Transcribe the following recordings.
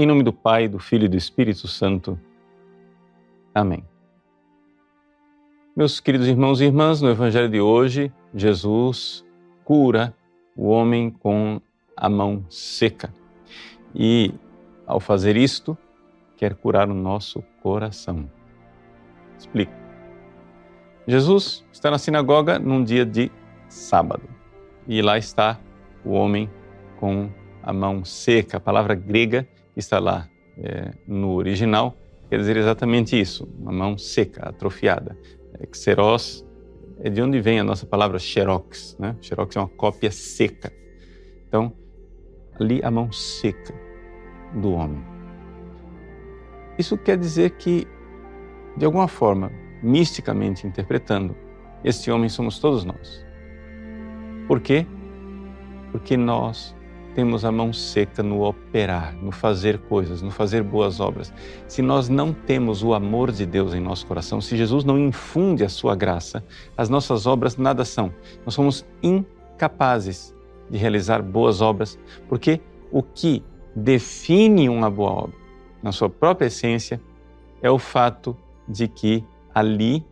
Em nome do Pai, do Filho e do Espírito Santo. Amém. Meus queridos irmãos e irmãs, no Evangelho de hoje, Jesus cura o homem com a mão seca. E, ao fazer isto, quer curar o nosso coração. Explico. Jesus está na sinagoga num dia de sábado e lá está o homem com a mão seca. A palavra grega está lá é, no original, quer dizer exatamente isso, uma mão seca, atrofiada. É, xeros é de onde vem a nossa palavra xerox, né? Xerox é uma cópia seca. Então, ali a mão seca do homem. Isso quer dizer que, de alguma forma, misticamente interpretando, este homem somos todos nós. Por quê? Porque nós temos a mão seca no operar, no fazer coisas, no fazer boas obras, se nós não temos o amor de Deus em nosso coração, se Jesus não infunde a sua graça, as nossas obras nada são. Nós somos incapazes de realizar boas obras, porque o que define uma boa obra, na sua própria essência, é o fato de que ali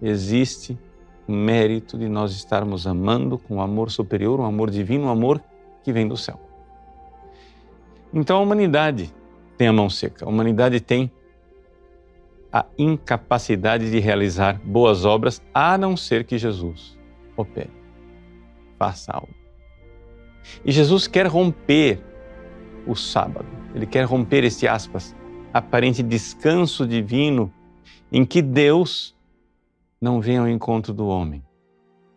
existe mérito de nós estarmos amando com um amor superior, um amor divino, um amor que vem do céu. Então a humanidade tem a mão seca, a humanidade tem a incapacidade de realizar boas obras, a não ser que Jesus opere, faça algo. E Jesus quer romper o sábado, ele quer romper este aspas, aparente descanso divino em que Deus não vem ao encontro do homem,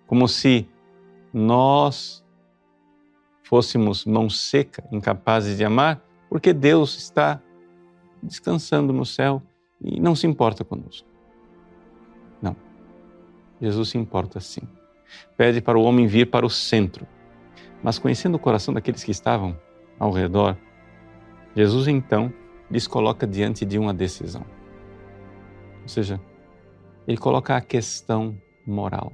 como se nós fôssemos mão seca, incapazes de amar, porque Deus está descansando no céu e não se importa conosco. Não. Jesus se importa sim. Pede para o homem vir para o centro. Mas conhecendo o coração daqueles que estavam ao redor, Jesus então lhes coloca diante de uma decisão. Ou seja, ele coloca a questão moral.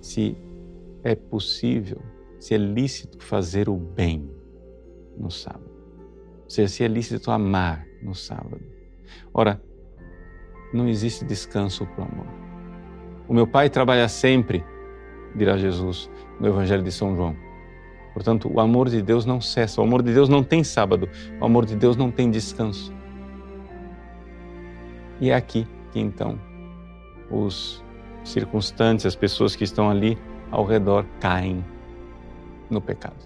Se é possível se é lícito fazer o bem no sábado. Se é lícito amar no sábado. Ora, não existe descanso para o amor. O meu Pai trabalha sempre, dirá Jesus no Evangelho de São João. Portanto, o amor de Deus não cessa, o amor de Deus não tem sábado, o amor de Deus não tem descanso. E é aqui que então os circunstantes, as pessoas que estão ali ao redor caem no pecado.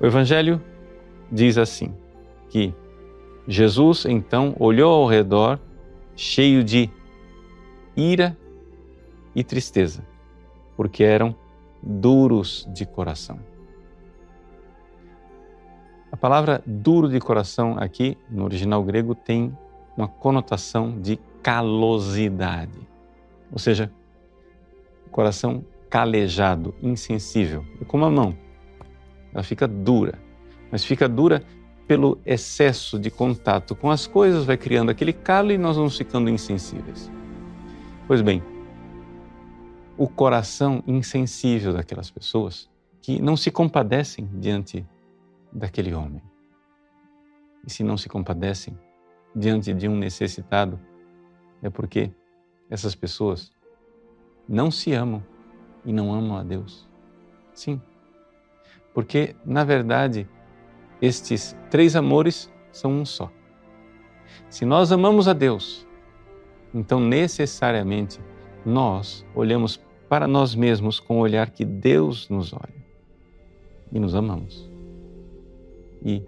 O Evangelho diz assim: que Jesus então olhou ao redor, cheio de ira e tristeza, porque eram duros de coração. A palavra duro de coração aqui, no original grego, tem uma conotação de calosidade, ou seja, coração calejado, insensível. É como a mão. Ela fica dura, mas fica dura pelo excesso de contato com as coisas, vai criando aquele calo e nós vamos ficando insensíveis. Pois bem, o coração insensível daquelas pessoas que não se compadecem diante daquele homem. E se não se compadecem diante de um necessitado, é porque essas pessoas não se amam e não amam a Deus? Sim. Porque, na verdade, estes três amores são um só. Se nós amamos a Deus, então necessariamente nós olhamos para nós mesmos com o olhar que Deus nos olha e nos amamos. E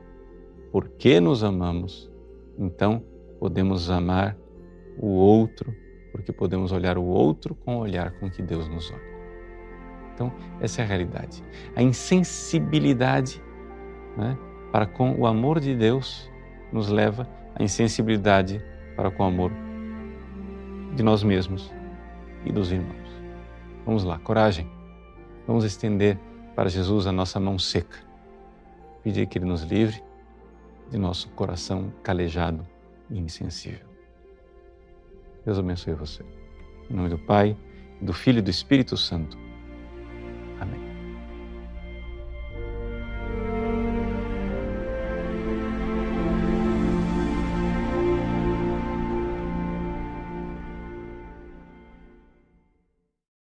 porque nos amamos, então podemos amar o outro, porque podemos olhar o outro com o olhar com que Deus nos olha. Então, essa é a realidade. A insensibilidade né, para com o amor de Deus nos leva à insensibilidade para com o amor de nós mesmos e dos irmãos. Vamos lá, coragem. Vamos estender para Jesus a nossa mão seca. Pedir que Ele nos livre de nosso coração calejado e insensível. Deus abençoe você. Em nome do Pai, do Filho e do Espírito Santo.